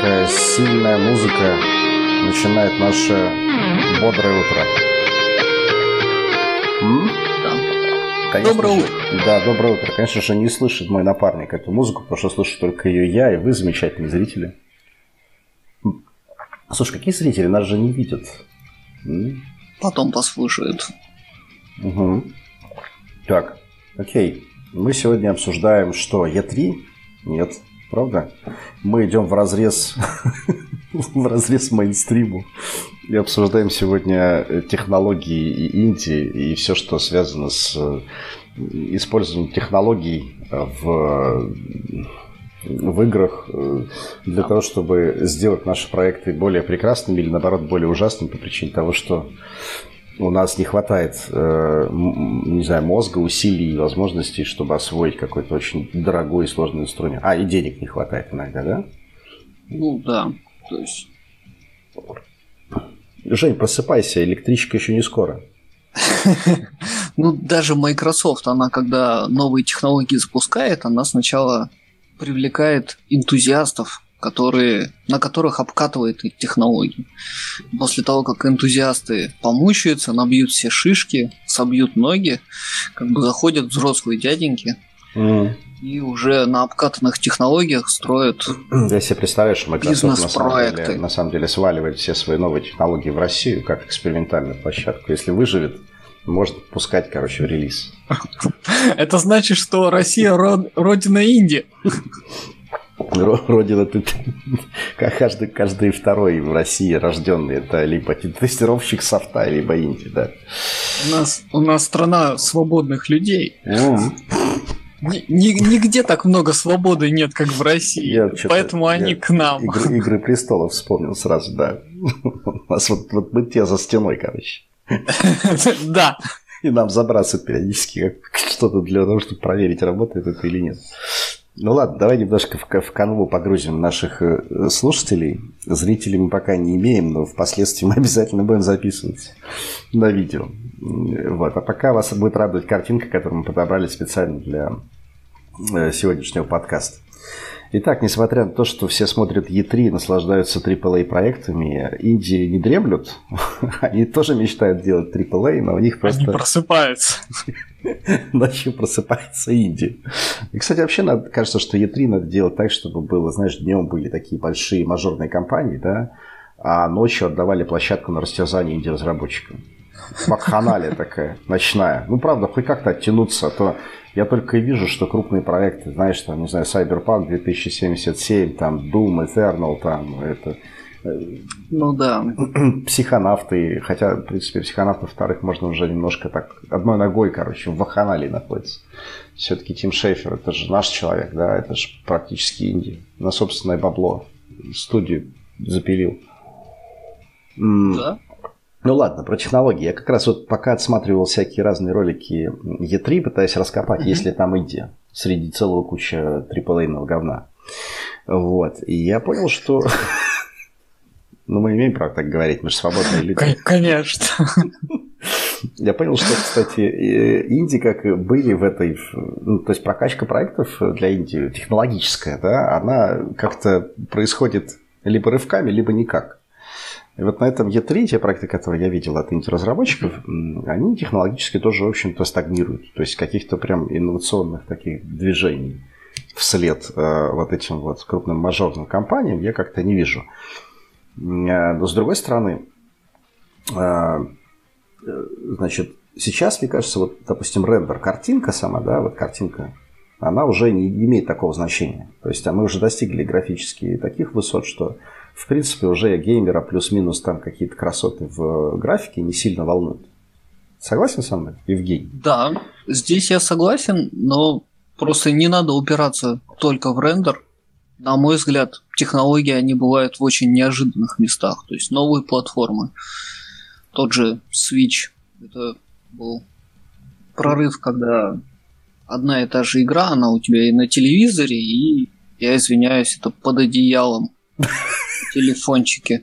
такая сильная музыка начинает наше бодрое утро. М? Конечно Доброе же- утро. Да, доброе утро. Конечно же, не слышит мой напарник эту музыку, потому что слышу только ее я и вы, замечательные зрители. Слушай, какие зрители? Нас же не видят. М? Потом послушают. Мгм. Так, окей. Мы сегодня обсуждаем что? Е3? Нет, правда? Мы идем в разрез, в разрез мейнстриму и обсуждаем сегодня э, технологии и инди и все, что связано с э, использованием технологий в в играх э, для того, чтобы сделать наши проекты более прекрасными или наоборот более ужасными по причине того, что у нас не хватает, э, не знаю, мозга, усилий и возможностей, чтобы освоить какой-то очень дорогой и сложный инструмент. А, и денег не хватает иногда, да? Ну да. То есть. Жень, просыпайся, электричка еще не скоро. Ну, даже Microsoft, она когда новые технологии запускает, она сначала привлекает энтузиастов, которые, на которых обкатывает эти технологии. После того, как энтузиасты помучаются, набьют все шишки, собьют ноги, как бы заходят взрослые дяденьки М. и уже на обкатанных технологиях строят Я себе представляю, что Microsoft на самом, Бизнес-проекты. деле, на самом деле сваливает все свои новые технологии в Россию как экспериментальную площадку. Если выживет, может пускать, короче, в релиз. Это значит, что Россия родина Индии. Ро- Родина тут как каждый, каждый второй в России рожденный это либо тестировщик софта, либо инди, да. У нас, у нас страна свободных людей. Нигде так много свободы нет, как в России. Я Поэтому они я к нам. Игры, Игры престолов вспомнил сразу, да. У нас вот, вот мы те за стеной, короче. Да. И нам забраться периодически что-то для того, чтобы проверить, работает это или нет. Ну ладно, давай немножко в, в канву погрузим наших э, слушателей. Зрителей мы пока не имеем, но впоследствии мы обязательно будем записывать на видео. Вот. А пока вас будет радовать картинка, которую мы подобрали специально для э, сегодняшнего подкаста. Итак, несмотря на то, что все смотрят E3 и наслаждаются AAA проектами, Индии не дремлют. Они тоже мечтают делать AAA, но у них просто Они просыпаются. ночью просыпается Индия. И, кстати, вообще надо, кажется, что E3 надо делать так, чтобы было, знаешь, днем были такие большие мажорные компании, да, а ночью отдавали площадку на растерзание инди-разработчикам. Вакханалия такая, ночная. Ну, правда, хоть как-то оттянуться, а то я только и вижу, что крупные проекты, знаешь, там, не знаю, Cyberpunk 2077, там, Doom Eternal, там, это, Ну да. психонавты, хотя, в принципе, психонавтов вторых можно уже немножко так, одной ногой, короче, в ваханалии находится. Все-таки Тим Шейфер, это же наш человек, да, это же практически инди. На собственное бабло студию запилил. Да. Ну ладно, про технологии. Я как раз вот пока отсматривал всякие разные ролики E3, пытаясь раскопать, Мгм. есть ли там Индия среди целого куча AAA-ного говна. Вот. И я понял, что... Ну, мы имеем право так говорить, мы же свободные люди. Кон- Конечно. Я понял, что, кстати, инди как были в этой... Ну, то есть прокачка проектов для инди технологическая, да, она как-то происходит либо рывками, либо никак. И вот на этом E3 те проекты, которые я видел от инди-разработчиков, они технологически тоже, в общем-то, стагнируют. То есть каких-то прям инновационных таких движений вслед э, вот этим вот крупным мажорным компаниям я как-то не вижу. Э, Но с другой стороны, э, значит, сейчас, мне кажется, вот, допустим, рендер, картинка сама, да, вот картинка, она уже не имеет такого значения. То есть а мы уже достигли графически таких высот, что в принципе уже геймера плюс-минус там какие-то красоты в графике не сильно волнуют. Согласен со мной, Евгений? Да, здесь я согласен, но просто не надо упираться только в рендер. На мой взгляд, технологии, они бывают в очень неожиданных местах. То есть новые платформы. Тот же Switch. Это был прорыв, когда одна и та же игра, она у тебя и на телевизоре, и, я извиняюсь, это под одеялом. Телефончики.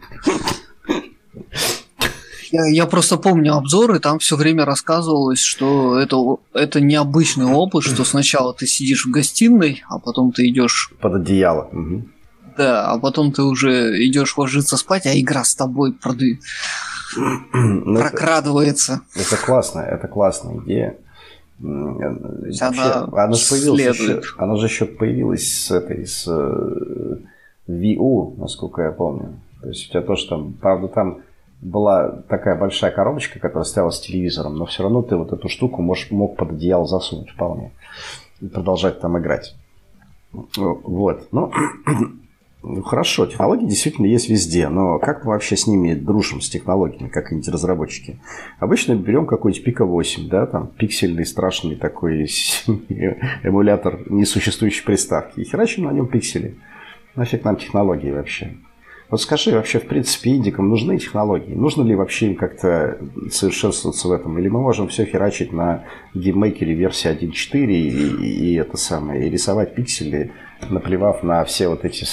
Я, я просто помню обзоры, там все время рассказывалось, что это, это необычный опыт, что сначала ты сидишь в гостиной, а потом ты идешь Под одеяло. Мгм. Да, а потом ты уже идешь ложиться спать, а игра с тобой проды... Ну, прокрадывается. Это, это классно, это классная идея. Вообще, она, она же появилась еще, она же еще появилась с этой, с VU, насколько я помню. То есть у тебя тоже там, правда, там была такая большая коробочка, которая стояла с телевизором, но все равно ты вот эту штуку можешь, мог под одеяло засунуть вполне и продолжать там играть. Вот. Ну, хорошо, технологии действительно есть везде, но как мы вообще с ними дружим, с технологиями, как инди-разработчики? Обычно берем какой-нибудь Pico 8, да, там пиксельный страшный такой эмулятор несуществующей приставки, и херачим на нем пиксели. Нафиг нам технологии вообще? Вот скажи, вообще, в принципе, индикам нужны технологии? Нужно ли вообще им как-то совершенствоваться в этом? Или мы можем все херачить на GameMaker е версии 1.4 и, и, это самое, и рисовать пиксели, наплевав на все вот эти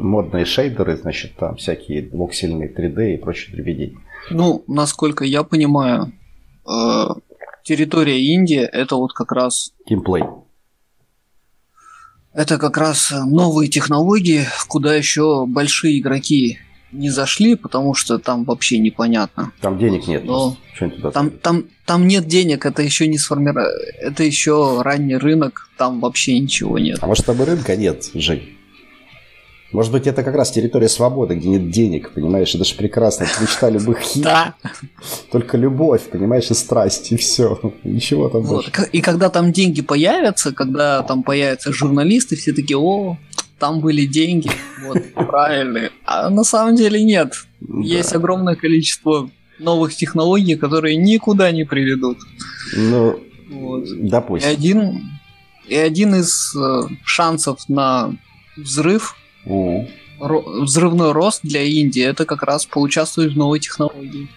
модные шейдеры, значит, там всякие воксельные 3D и прочие дребедень? Ну, насколько я понимаю, э, территория Индии это вот как раз... Геймплей. Это как раз новые технологии, куда еще большие игроки не зашли, потому что там вообще непонятно. Там денег нет. Но там, там, там нет денег, это еще не сформировано. Это еще ранний рынок, там вообще ничего нет. А может, там и рынка нет, Жень? Может быть, это как раз территория свободы, где нет денег, понимаешь? Это же прекрасно, это мечта любых хит. Да. Только любовь, понимаешь, и страсть, и все. Ничего там вот. больше. И когда там деньги появятся, когда там появятся журналисты, все такие, о, там были деньги, вот, правильные. А на самом деле нет. Есть огромное количество новых технологий, которые никуда не приведут. Ну, вот. допустим. И один, и один из э, шансов на взрыв Mm. Взрывной рост для Индии это как раз поучаствовать в новой технологии.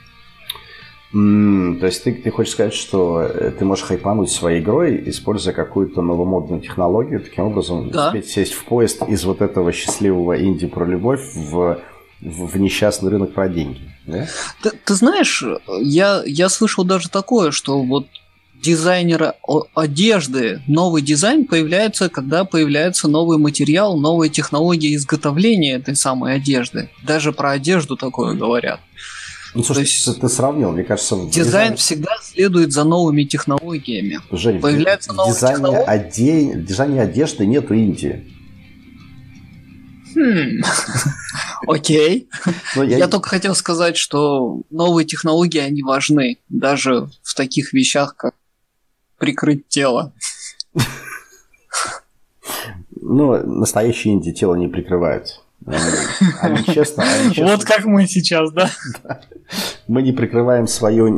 Mm, то есть ты, ты хочешь сказать, что э, ты можешь хайпануть своей игрой, используя какую-то новомодную технологию, таким образом да. успеть сесть в поезд из вот этого счастливого Индии про любовь в, в, в несчастный рынок про деньги. Да? Ты, ты знаешь, я, я слышал даже такое, что вот дизайнера одежды. Новый дизайн появляется, когда появляется новый материал, новые технологии изготовления этой самой одежды. Даже про одежду такое говорят. Ну, слушай, То есть, ты сравнил, мне кажется... Дизайн, дизайн всегда следует за новыми технологиями. Жень, Появляются в, новые дизайне, технологии. Оде... в дизайне одежды нету Индии. Хм. Окей. Я только хотел сказать, что новые технологии, они важны. Даже в таких вещах, как прикрыть тело. Ну, настоящие инди тело не прикрывают. Они, честно, они честно. Вот как мы сейчас, да? да. Мы не прикрываем свое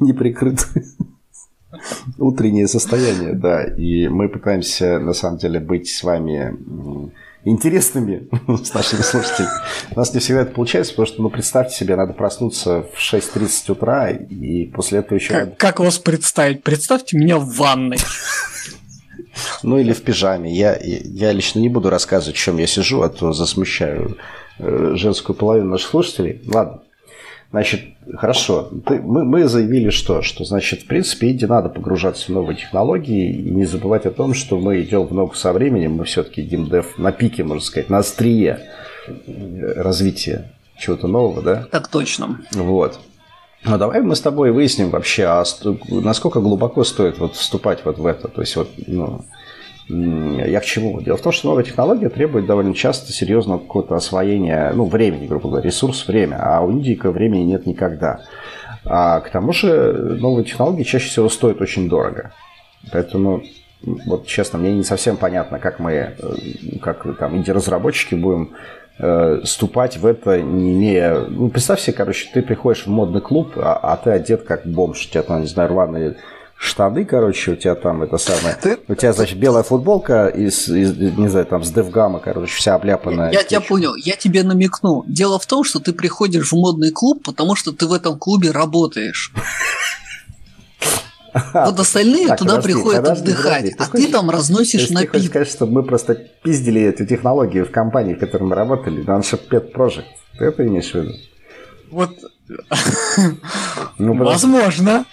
неприкрытое утреннее состояние, да. И мы пытаемся, на самом деле, быть с вами интересными с нашими слушателями. У нас не всегда это получается, потому что, ну, представьте себе, надо проснуться в 6.30 утра, и после этого еще... Как, как вас представить? Представьте меня в ванной. Ну, или в пижаме. Я, я лично не буду рассказывать, в чем я сижу, а то засмущаю э, женскую половину наших слушателей. Ладно. Значит, хорошо. Ты, мы, мы заявили что? Что, значит, в принципе, Инди надо погружаться в новые технологии и не забывать о том, что мы идем в ногу со временем. Мы все-таки геймдев на пике, можно сказать, на острие развития чего-то нового, да? Так точно. Вот. Ну, давай мы с тобой выясним вообще, а насколько глубоко стоит вот вступать вот в это. То есть, вот, ну, я к чему? Дело в том, что новая технология требует довольно часто серьезного какого-то освоения, ну, времени, грубо говоря, ресурс время, а у индийка времени нет никогда. А к тому же новые технологии чаще всего стоят очень дорого. Поэтому, вот честно, мне не совсем понятно, как мы, э, как там инди-разработчики будем э, ступать в это, не имея... Ну, представь себе, короче, ты приходишь в модный клуб, а, а ты одет как бомж, у тебя там, не знаю, рваные штаны, короче, у тебя там это самое. Ты... У тебя, значит, белая футболка из, из не знаю, там, с Девгама, короче, вся обляпанная. Я, я тебя понял, я тебе намекну. Дело в том, что ты приходишь в модный клуб, потому что ты в этом клубе работаешь. Вот остальные так, туда подожди, приходят подожди, отдыхать, подожди. а ты, ты там разносишь напитки. Ты хочешь сказать, что мы просто пиздили эту технологию в компании, в которой мы работали, Nansha Pet Project. Ты это имеешь в виду? Вот ну, Возможно.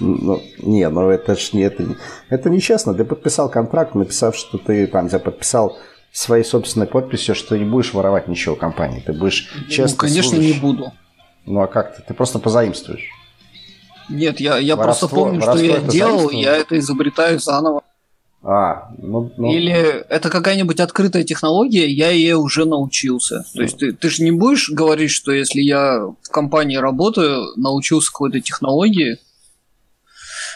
Ну, не, ну это ж не это, это нечестно. Ты подписал контракт, написав, что ты там тебя подписал своей собственной подписью, что ты не будешь воровать ничего компании. Ты будешь честно Ну, конечно, служащий. не буду. Ну а как ты? Ты просто позаимствуешь. Нет, я, я Воровство- просто помню, что я делал, я это изобретаю заново. А, ну, ну, Или это какая-нибудь открытая технология, я ей уже научился. То есть ты, ты же не будешь говорить, что если я в компании работаю, научился какой-то технологии,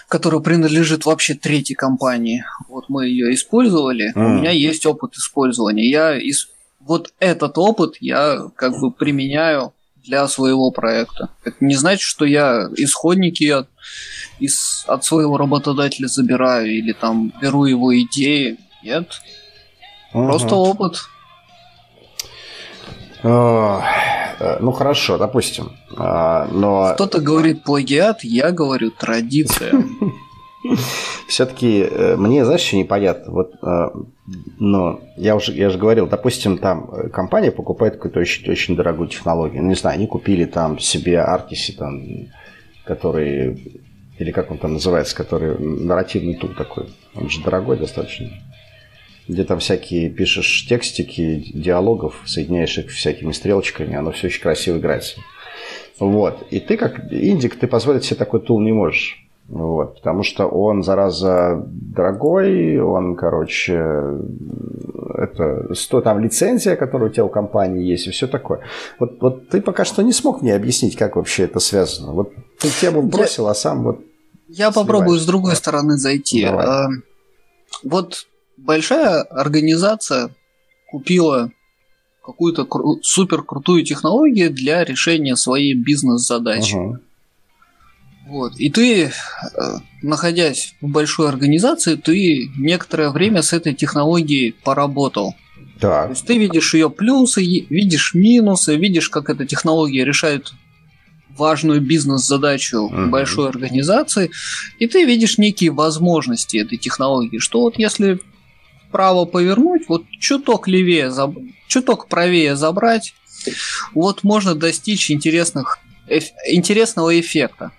которая принадлежит вообще третьей компании. Вот мы ее использовали, у М. меня есть опыт использования. Я из... Вот этот опыт я как бы применяю для своего проекта. Это не значит, что я исходники от, из, от своего работодателя забираю или там беру его идеи. Нет, мгм. просто опыт. А, э, Ну хорошо, допустим. А, Но Кто-то говорит плагиат, я говорю традиция. все-таки мне, знаешь, что непонятно. Вот, э, но я уже, я же говорил, допустим, там э, компания покупает какую-то очень, очень дорогую технологию. Ну, не знаю, они купили там себе Артиси, там, который, или как он там называется, который нарративный тул такой. Он же дорогой достаточно. Где там всякие пишешь текстики, диалогов, соединяешь их всякими стрелочками, оно все очень красиво играется. Вот. И ты, как индик, ты позволить себе такой тул не можешь. Вот, потому что он, зараза, дорогой, он, короче, это, сто, там лицензия, которая у тебя у компании есть, и все такое. Вот, вот ты пока что не смог мне объяснить, как вообще это связано. Вот ты тему бросил, а сам вот... Я попробую Сливаешь. с другой стороны зайти. Давай. А, Вот большая организация купила какую-то кру- супер крутую технологию для решения своей бизнес-задачи. Ага. Вот. И ты, э, находясь в большой организации, ты некоторое время с этой технологией поработал. То Так. есть ты видишь ее плюсы, видишь минусы, видишь, как эта технология решает важную бизнес-задачу Мгм. большой организации, и ты видишь некие возможности этой технологии, что вот если вправо повернуть, вот чуток левее, заб- чуток правее забрать, вот можно достичь интересных, эф- интересного эффекта.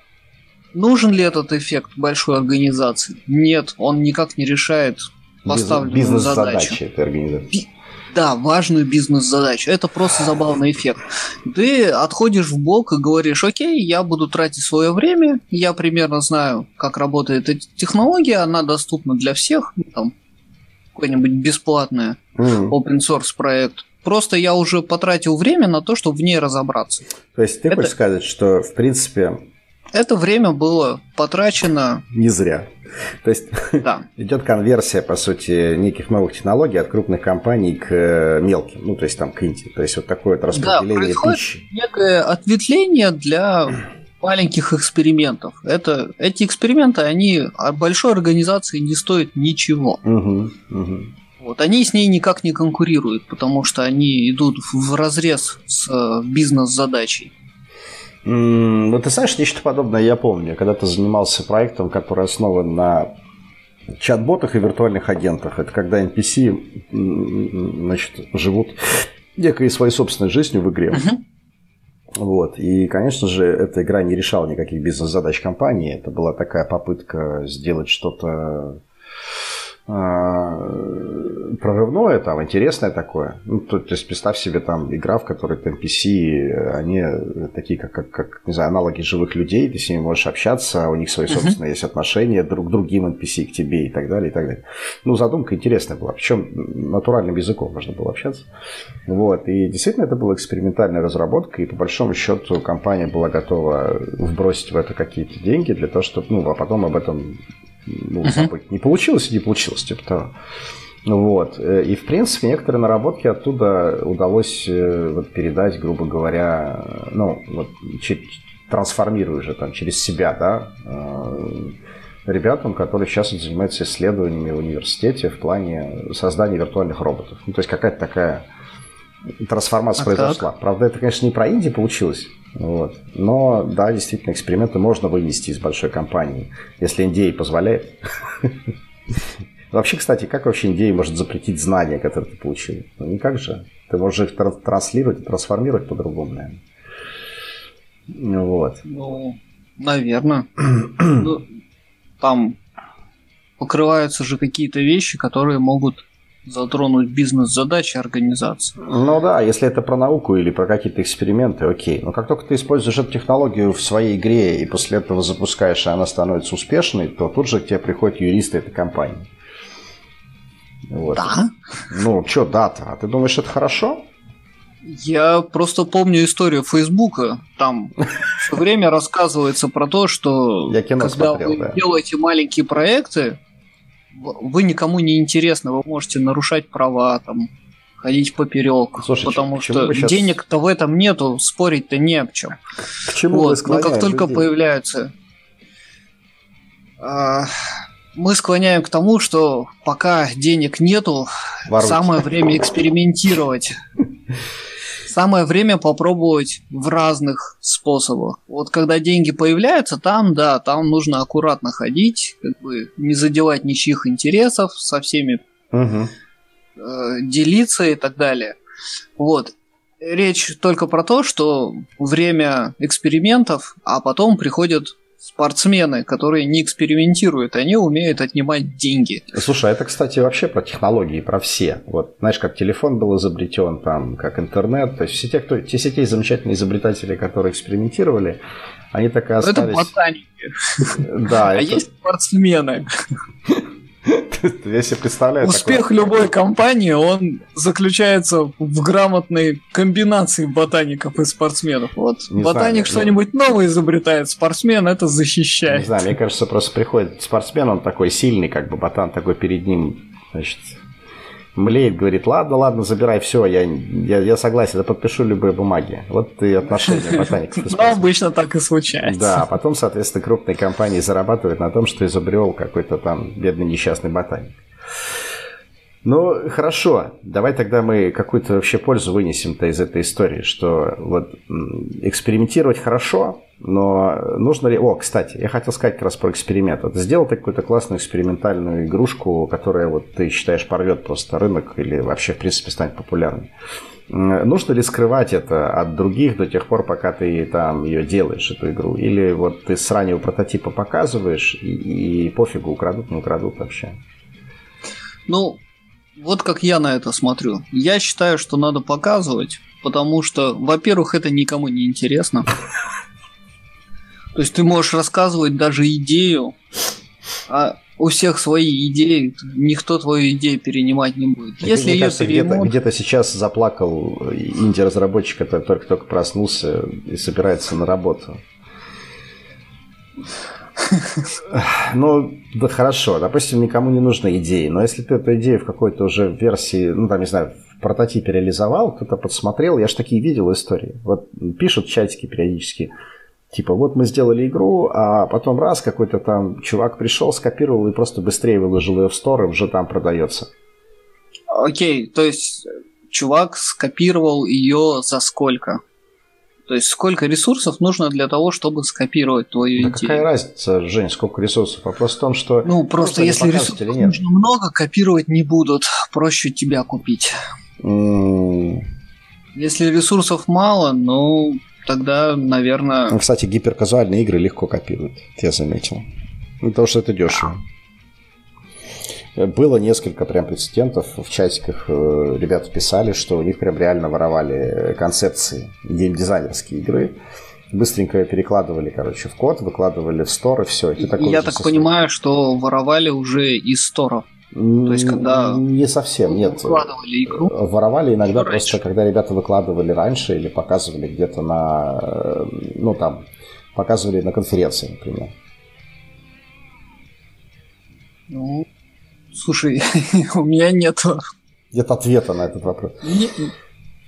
Нужен ли этот эффект большой организации? Нет, он никак не решает поставленную задачу. Бизнес-задачи этой организации. Да, важную бизнес-задачу. Это просто забавный эффект. Ты отходишь в бок и говоришь, окей, я буду тратить свое время, я примерно знаю, как работает эта технология, она доступна для всех, там, какой-нибудь бесплатный open source проект. Просто я уже потратил время на то, чтобы в ней разобраться. То есть ты Это- хочешь сказать, что, в принципе, Это время было потрачено, не зря. То есть да, идет конверсия, по сути, неких новых технологий от крупных компаний к э, мелким, ну, то есть там к инди. То есть вот такое вот распределение происходит пищи. некое ответвление для маленьких экспериментов. Это, эти эксперименты, они от большой организации не стоят ничего. Мгм, мгм. Вот, они с ней никак не конкурируют, потому что они идут в разрез с э, бизнес-задачей. Ну, ты знаешь, нечто подобное я помню. Когда-то занимался проектом, который основан на чат-ботах и виртуальных агентах. Это когда NPC значит, живут некой своей собственной жизнью в игре. Мгм. Вот. И, конечно же, эта игра не решала никаких бизнес-задач компании. Это была такая попытка сделать что-то прорывное, там, интересное такое. Ну, то, то есть, представь себе там игра, в которой NPC, они такие, как, как, как, не знаю, аналоги живых людей, ты с ними можешь общаться, у них свои собственные есть отношения друг к другим NPC, к тебе и так далее, и так далее. Ну, задумка интересная была. Причем натуральным языком можно было общаться. Вот. И действительно это была экспериментальная разработка, и по большому счету компания была готова вбросить в это какие-то деньги для того, чтобы, ну, а потом об этом ну, забыть. Не получилось и не получилось, типа того. Вот. Э, И, в принципе, некоторые наработки оттуда удалось э, вот, передать, грубо говоря, э, ну, вот, трансформируя же там через себя, да, ребятам, которые сейчас занимаются исследованиями в университете в плане создания виртуальных роботов. Ну, то есть какая-то такая трансформация А произошла. Правда, это, конечно, не про Индию получилось. Вот. Но, да, действительно, эксперименты можно вынести из большой компании, если NDA позволяет. Вообще, кстати, как вообще NDA может запретить знания, которые ты получил? Ну, никак же. Ты можешь их тра- транслировать и трансформировать по-другому, наверное. Вот. Ну, наверное. Ну, там покрываются же какие-то вещи, которые могут затронуть бизнес-задачи организации. Ну да, если это про науку или про какие-то эксперименты, окей. Но как только ты используешь эту технологию в своей игре и после этого запускаешь, и она становится успешной, то тут же к тебе приходят юристы этой компании. Вот. Да? Ну, что да-то? А ты думаешь, это хорошо? Я просто помню историю Фейсбука. Там все время рассказывается про то, что Я кино когда смотрел, вы да. делаете маленькие проекты, вы никому не интересны, вы можете нарушать права, там, ходить поперек, Слушай, потому что щас- денег-то в этом нету, спорить-то не об чем. К чему Вот, но как только людей? появляются... а, мы склоняем к тому, что пока денег нету, Воруйте. самое время экспериментировать. Самое время попробовать в разных способах. Вот когда деньги появляются, там, да, там нужно аккуратно ходить, как бы не задевать ничьих интересов, со всеми Мгм. э, делиться и так далее. Вот. Речь только про то, что время экспериментов, а потом приходят спортсмены, которые не экспериментируют, они умеют отнимать деньги. Слушай, а это, кстати, вообще про технологии, про все. Вот, знаешь, как телефон был изобретен, там, как интернет. То есть все те, кто, те, все те замечательные изобретатели, которые экспериментировали, они так и Это остались. ботаники. Да, А это- есть спортсмены. я себе представляю. Успех такое. любой компании, он заключается в грамотной комбинации ботаников и спортсменов. Вот Не ботаник знаю, что-нибудь новое изобретает, спортсмен это Не защищает. знаю, мне кажется, просто приходит спортсмен, он такой сильный, как бы ботан такой перед ним, значит, млеет, говорит, ладно, ладно, забирай все, я, я, я согласен, я подпишу любые бумаги. Вот и отношения ботаников спортсменов. обычно так и случается. Да, а потом, соответственно, крупные компании зарабатывают на том, что изобрел какой-то там бедный несчастный ботаник. Ну, хорошо. Давай тогда мы какую-то вообще пользу вынесем-то из этой истории, что вот экспериментировать хорошо, но нужно ли... О, кстати, я хотел сказать как раз про эксперимент. Вот сделал ты какую-то классную экспериментальную игрушку, которая вот ты считаешь порвет просто рынок или вообще, в принципе, станет популярной. Нужно ли скрывать это от других до тех пор, пока ты там ее делаешь, эту игру? Или вот ты с раннего прототипа показываешь, и, и пофигу, украдут, не украдут вообще? Ну, вот как я на это смотрю. Я считаю, что надо показывать, потому что, во-первых, это никому не интересно. То есть ты можешь рассказывать даже идею, а у всех свои идеи, никто твою идею перенимать не будет. Если Мне ее кажется, где-то, переймут, где-то сейчас заплакал инди-разработчик, который только-только проснулся и собирается на работу. Ну, да хорошо, допустим, никому не нужны идеи, но если ты эту идею в какой-то уже версии, ну, там, не знаю, в прототипе реализовал, кто-то подсмотрел, я же такие видел истории. Вот пишут чатики периодически, типа, вот мы сделали игру, а потом раз какой-то там чувак пришел, скопировал и просто быстрее выложил ее в стор, и уже там продается. окей, то есть чувак скопировал ее за сколько? То есть сколько ресурсов нужно для того, чтобы скопировать твою Да идею? какая разница, Жень, сколько ресурсов? Вопрос в том, что... Ну, просто ли если ресурсов нужно много, копировать не будут. Проще тебя купить. М, Если ресурсов мало, ну, тогда, наверное... Ну, Кстати, гиперказуальные игры легко копируют, я заметил. Потому что это дешево. Было несколько прям прецедентов в чатиках. э, Ребята писали, что у них прям реально воровали концепции геймдизайнерские игры. Быстренько перекладывали, короче, в код, выкладывали в стор, и все. Я так понимаю, что воровали уже из сторов. То есть, когда Не совсем, нет. Выкладывали игру. Воровали иногда Что просто, раньше? когда ребята выкладывали раньше или показывали где-то на, э, ну там, показывали на конференции, например. Ну, слушай, у меня нет... Нет ответа на этот вопрос. не-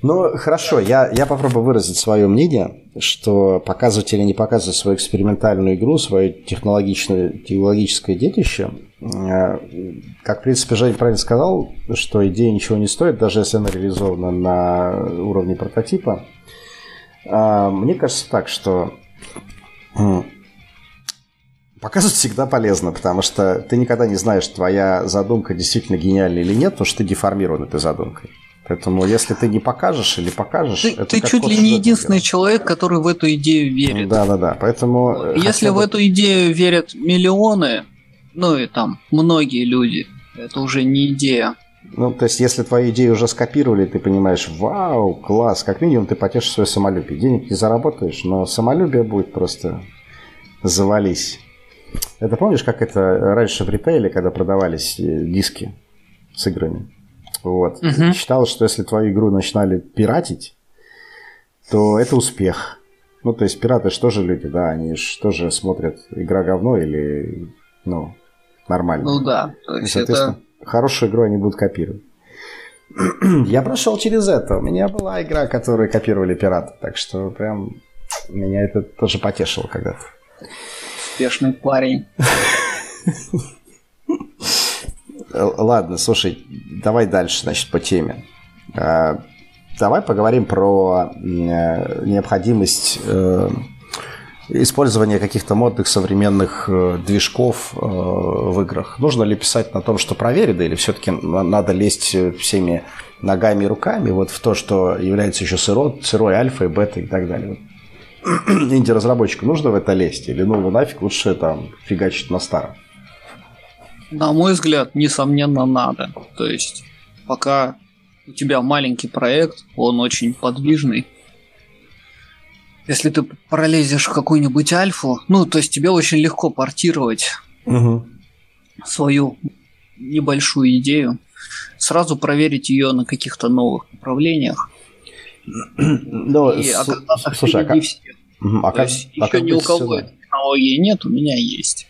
Ну, хорошо, я, я попробую выразить свое мнение, что показывать или не показывать свою экспериментальную игру, свое технологичное, технологическое детище, э, как, в принципе, Жень правильно сказал, что идея ничего не стоит, даже если она реализована на уровне прототипа. А, Мне кажется так, что м, показывать всегда полезно, потому что ты никогда не знаешь, твоя задумка действительно гениальна или нет, потому что ты деформирован этой задумкой. Поэтому если ты не покажешь или покажешь... Ты, это ты чуть ли не единственный делает. человек, который в эту идею верит. Да, да, да. Поэтому... э, Если хотя в бы- эту идею верят миллионы, ну и там многие люди, это уже не идея. Ну, то есть, если твою идею уже скопировали, ты понимаешь, вау, класс, как минимум ты потешишь свое самолюбие. Денег не заработаешь, но самолюбие будет просто завались. Это помнишь, как это раньше в ритейле, когда продавались э, диски с играми? Вот. Угу. Считалось, что если твою игру начинали пиратить, то это успех. Ну, то есть пираты что же люди, да, они же тоже смотрят игра говно или, ну, нормально. Ну да, то есть соответственно, это... хорошую игру они будут копировать. Я прошел через это. У меня была игра, которую копировали пираты, так что прям меня это тоже потешило когда-то. Успешный парень. Ладно, слушай, давай дальше, значит, по теме. А, давай поговорим про э, необходимость э, использования каких-то модных современных э, движков в играх. Нужно ли писать на том, что проверено, или все-таки надо лезть всеми ногами и руками вот в то, что является еще сырой, сырой альфой, бета и так далее. Инди-разработчику нужно в это лезть? Или ну нафиг лучше там фигачить на старом? На мой взгляд, несомненно, надо. То есть, пока у тебя маленький проект, он очень подвижный. Если ты пролезешь в какую-нибудь альфу, ну, то есть тебе очень легко портировать угу. свою небольшую идею, сразу проверить ее на каких-то новых направлениях. Ну, и, а, слушай, а как, все. А как, есть, а еще ни у кого технологии нет, у меня есть.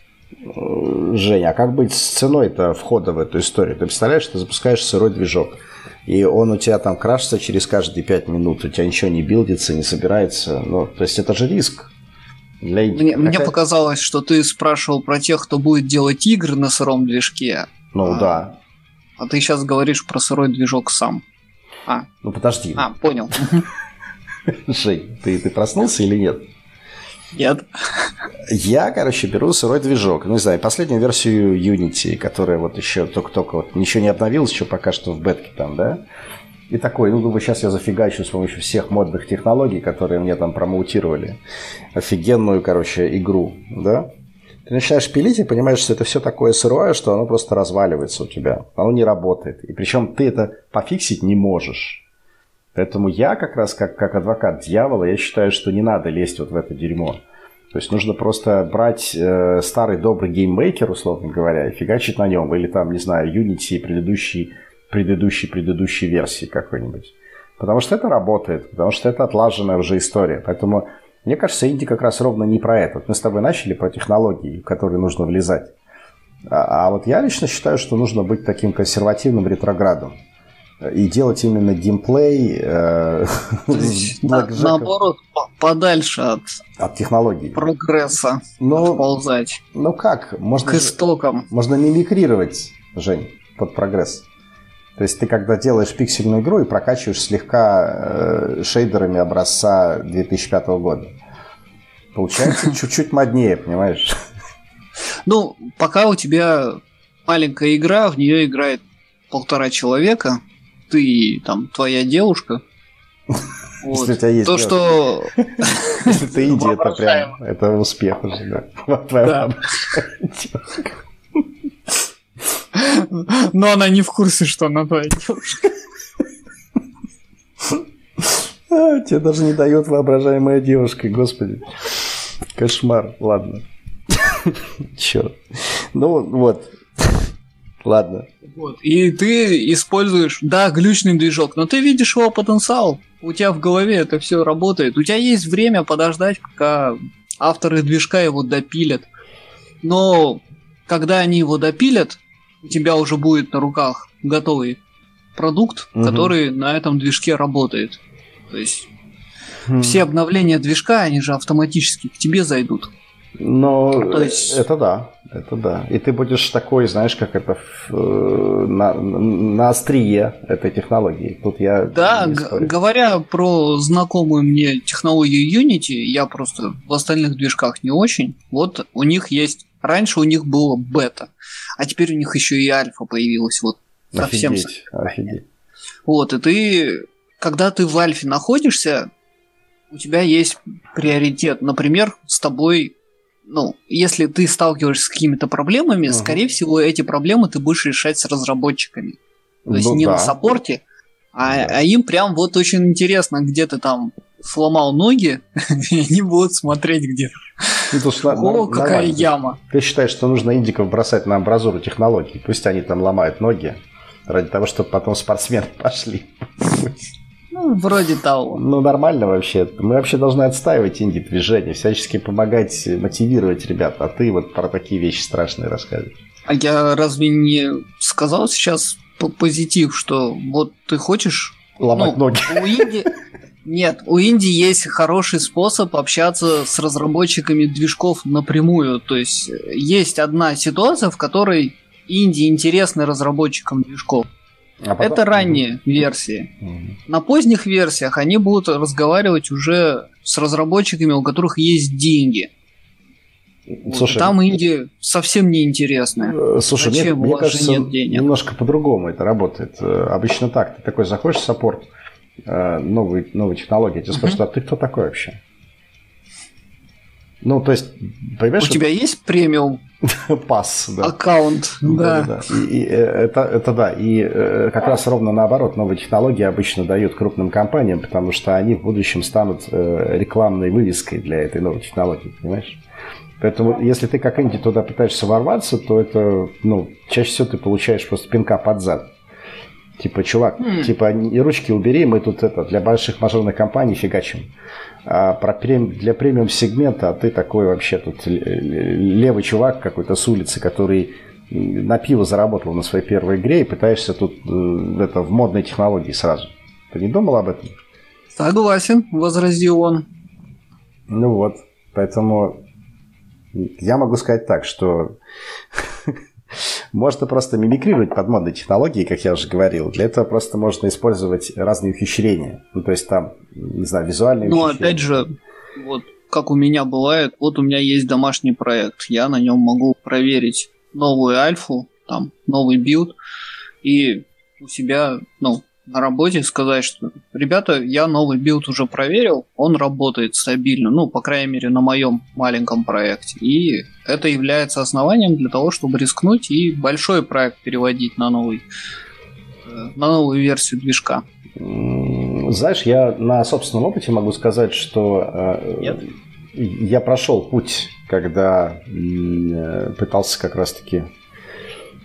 Женя, а как быть с ценой-то входа в эту историю? Ты представляешь, ты запускаешь сырой движок, и он у тебя там крашится через каждые 5 минут, у тебя ничего не билдится, не собирается. Ну, то есть это же риск. Для... Мне, Какая... мне показалось, что ты спрашивал про тех, кто будет делать игры на сыром движке. Ну а, да. А ты сейчас говоришь про сырой движок сам. А. Ну подожди. А, понял. Жень, ты, ты проснулся или нет? Нет. Я, короче, беру сырой движок. Ну, не знаю, последнюю версию Unity, которая вот еще только-только вот ничего не обновилась, еще пока что в бетке там, да? И такой, ну, думаю, сейчас я зафигачу с помощью всех модных технологий, которые мне там промоутировали. Офигенную, короче, игру, да? Ты начинаешь пилить и понимаешь, что это все такое сырое, что оно просто разваливается у тебя. Оно не работает. И причем ты это пофиксить не можешь. Поэтому я как раз, как, как адвокат дьявола, я считаю, что не надо лезть вот в это дерьмо. То есть нужно просто брать э, старый добрый GameMaker, условно говоря, и фигачить на нем. Или там, не знаю, Unity предыдущей, предыдущей, предыдущей версии какой-нибудь. Потому что это работает, потому что это отлаженная уже история. Поэтому, мне кажется, инди как раз ровно не про это. Мы с тобой начали про технологии, в которые нужно влезать. А, а вот я лично считаю, что нужно быть таким консервативным ретроградом и делать именно геймплей. Э, на, наоборот, подальше от, от технологий. Прогресса. Но, ползать. Ну как? Можно, К истокам. Можно мимикрировать, Жень, под прогресс. То есть ты когда делаешь пиксельную игру и прокачиваешь слегка э, шейдерами образца 2005 года, получается чуть-чуть моднее, понимаешь? Ну, пока у тебя маленькая игра, в нее играет полтора человека, ты там твоя девушка. Вот. Если у тебя есть То, что... Если ты иди, это прям, это успех уже, да. Но она не в курсе, что она твоя девушка. А, тебе даже не дает воображаемая девушка, господи. Кошмар, ладно. Черт. Ну вот, Ладно. Вот. И ты используешь, да, глючный движок, но ты видишь его потенциал. У тебя в голове это все работает. У тебя есть время подождать, пока авторы движка его допилят. Но когда они его допилят, у тебя уже будет на руках готовый продукт, угу. который на этом движке работает. То есть угу. все обновления движка, они же автоматически к тебе зайдут. Но То есть... это да, это да. И ты будешь такой, знаешь, как это э, на, на острие этой технологии. Тут я Да, говоря про знакомую мне технологию Unity, я просто в остальных движках не очень. Вот у них есть... Раньше у них было бета, а теперь у них еще и альфа появилась. Вот совсем офигеть, офигеть. Вот, и ты, когда ты в альфе находишься, у тебя есть приоритет. Например, с тобой ну, если ты сталкиваешься с какими-то проблемами, uh-huh. скорее всего, эти проблемы ты будешь решать с разработчиками. То есть ну, не да. на саппорте, а, да. а им прям вот очень интересно, где ты там сломал ноги, и они будут смотреть где-то. Ну, О, какая яма. Ты считаешь, что нужно индиков бросать на амбразуру технологий? Пусть они там ломают ноги, ради того, чтобы потом спортсмены пошли. Ну, вроде того. Ну, нормально вообще. Мы вообще должны отстаивать инди-движение, всячески помогать, мотивировать ребят. А ты вот про такие вещи страшные рассказываешь. А я разве не сказал сейчас позитив, что вот ты хочешь... Ломать ну, ноги. У инди... Нет, у Индии есть хороший способ общаться с разработчиками движков напрямую. То есть есть одна ситуация, в которой Индии интересны разработчикам движков. А потом... Это ранние версии. Mm-hmm. На поздних версиях они будут разговаривать уже с разработчиками, у которых есть деньги. Слушай, Там Индия совсем не интересная. Э, слушай, Зачем? мне, мне кажется, нет денег? немножко по-другому это работает. Э, обычно так, ты такой заходишь в саппорт, э, новые, новые технологии, тебе uh-huh. спрашивают, а ты кто такой вообще? Ну, то есть, понимаешь... У тебя есть премиум Пас, да. Аккаунт, да. да, да. И, и это, это да. И как раз ровно наоборот, новые технологии обычно дают крупным компаниям, потому что они в будущем станут рекламной вывеской для этой новой технологии, понимаешь? Поэтому, если ты как инди туда пытаешься ворваться, то это, ну, чаще всего ты получаешь просто пинка под зад. Типа, чувак, mm. типа, ручки убери, мы тут это для больших мажорных компаний фигачим. А про прем, для премиум сегмента, а ты такой вообще тут левый чувак какой-то с улицы, который на пиво заработал на своей первой игре и пытаешься тут э, это в модной технологии сразу. Ты не думал об этом? Согласен, возразил он. Ну вот, поэтому я могу сказать так, что можно просто мимикрировать под модные технологии, как я уже говорил. Для этого просто можно использовать разные ухищрения. Ну, то есть там, не знаю, визуальные Ну, опять же, вот как у меня бывает, вот у меня есть домашний проект, я на нем могу проверить новую альфу, там, новый билд, и у себя, ну, на работе сказать, что ребята, я новый билд уже проверил, он работает стабильно, ну, по крайней мере, на моем маленьком проекте. И это является основанием для того, чтобы рискнуть и большой проект переводить на новый э, на новую версию движка. Знаешь, я на собственном опыте могу сказать, что э, Нет. я прошел путь, когда э, пытался как раз-таки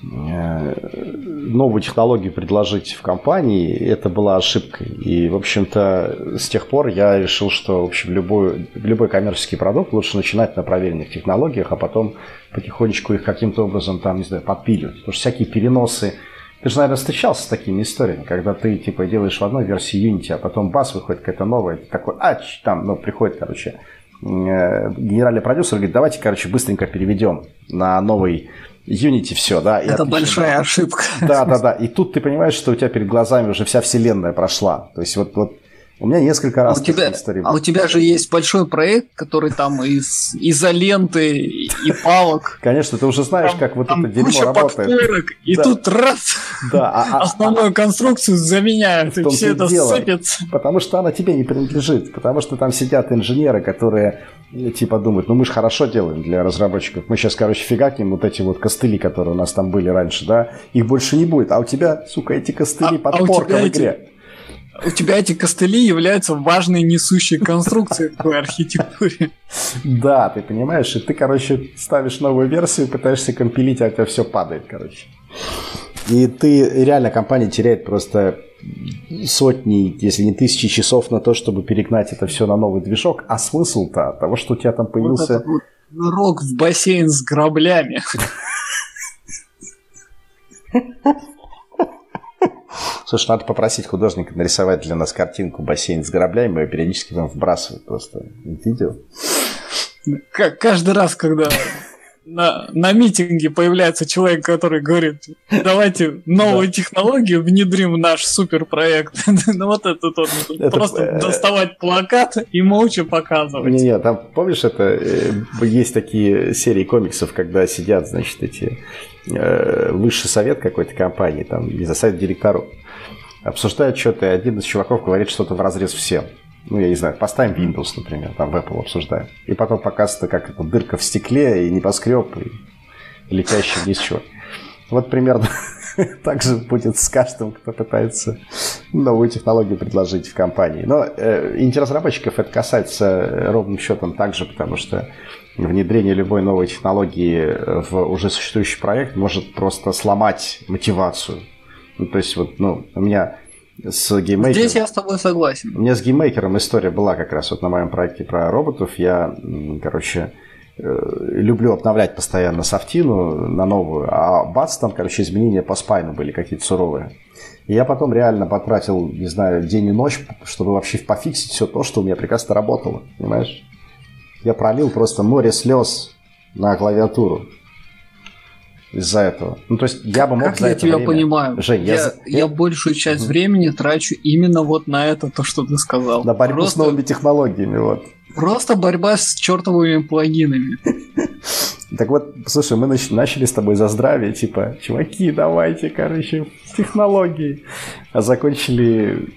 новую технологию предложить в компании, это была ошибкой. И, в общем-то, с тех пор я решил, что, в общем, любой, любой коммерческий продукт лучше начинать на проверенных технологиях, а потом потихонечку их каким-то образом, там, не знаю, подпиливать. Потому что всякие переносы... Ты же, наверное, встречался с такими историями, когда ты, типа, делаешь в одной версии Unity, а потом бас, выходит какая-то новая, такой, а, там, ну, приходит, короче, э, генеральный продюсер говорит, давайте, короче, быстренько переведем на новый Unity все, да. Это большая ошибка. Да, да, да. И тут ты понимаешь, что у тебя перед глазами уже вся вселенная прошла. То есть вот, вот у меня несколько раз а у тебя, истории. А у тебя же есть большой проект, который там из изоленты и палок. Конечно, ты уже знаешь, там, как вот это дерьмо работает. Подпорок, и да. тут раз да, а, а, основную а, конструкцию заменяют, и все это дело, сыпется. Потому что она тебе не принадлежит. Потому что там сидят инженеры, которые типа думают, ну мы же хорошо делаем для разработчиков. Мы сейчас, короче, фигакнем вот эти вот костыли, которые у нас там были раньше, да, их больше не будет. А у тебя, сука, эти костыли а, подпорка а в игре. Эти у тебя эти костыли являются важной несущей конструкцией в твоей архитектуре. Да, ты понимаешь, и ты, короче, ставишь новую версию, пытаешься компилить, а у тебя все падает, короче. И ты, реально, компания теряет просто сотни, если не тысячи часов на то, чтобы перегнать это все на новый движок. А смысл-то от того, что у тебя там появился... Вот нырок в бассейн с граблями. Слушай, надо попросить художника нарисовать для нас картинку бассейн с граблями, мы периодически там вбрасывать просто видео. Каждый раз, когда на, на митинге появляется человек, который говорит, давайте новую да. технологию внедрим в наш суперпроект. ну вот это тот, это, просто э... доставать плакат и молча показывать. Не-не, там, помнишь, это э, есть такие серии комиксов, когда сидят, значит, эти э, высший совет какой-то компании, там, не за совет директоров, обсуждают что-то, и один из чуваков говорит что-то в разрез всем ну, я не знаю, поставим Windows, например, там в Apple обсуждаем. И потом показывается, как это дырка в стекле и небоскреб, и летящий вниз чувак. Вот примерно так же будет с каждым, кто пытается новую технологию предложить в компании. Но э, интерес разработчиков это касается ровным счетом также, потому что внедрение любой новой технологии в уже существующий проект может просто сломать мотивацию. Ну, то есть вот, ну, у меня с GameMaker ом... Здесь я с тобой согласен. У меня с GameMaker ом история была как раз вот на моем проекте про роботов. Я, короче, э, люблю обновлять постоянно софтину на новую, а бац, там, короче, изменения по спайну были какие-то суровые. И я потом реально потратил, не знаю, день и ночь, чтобы вообще пофиксить все то, что у меня прекрасно работало, понимаешь? Я пролил просто море слез на клавиатуру из-за этого. Ну, то есть я бы мог как за я это тебя время... понимаю. Жень, я, я, за- я большую часть времени трачу именно вот на это, то, что ты сказал. На борьбу с просто, новыми технологиями, вот. просто борьба с чертовыми плагинами. Так вот, слушай, мы нач- начали с тобой за здравие, типа, чуваки, давайте, короче, технологии. А закончили...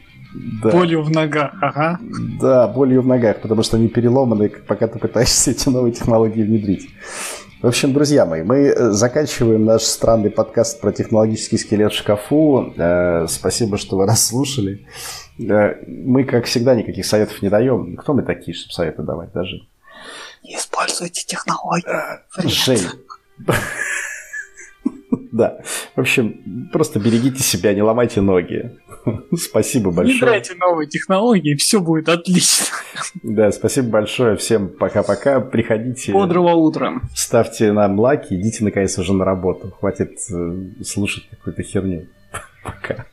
Да, Болью в ногах, ага. да, болью в ногах, потому что они переломаны, пока ты пытаешься эти новые технологии внедрить. В общем, друзья мои, мы э, заканчиваем наш странный подкаст про технологический скелет в шкафу. Э, спасибо, что вы нас слушали. Э, мы, как всегда, никаких советов не даем. Кто мы такие, чтобы советы давать даже? Не используйте технологии. Жень. Да. В общем, просто берегите себя, не ломайте ноги. Спасибо большое. Внедряйте новые технологии, все будет отлично. Да, спасибо большое. Всем пока-пока. Приходите, Бодрого утра. ставьте нам лайки, идите наконец уже на работу. Хватит э, слушать какую-то херню. Пока.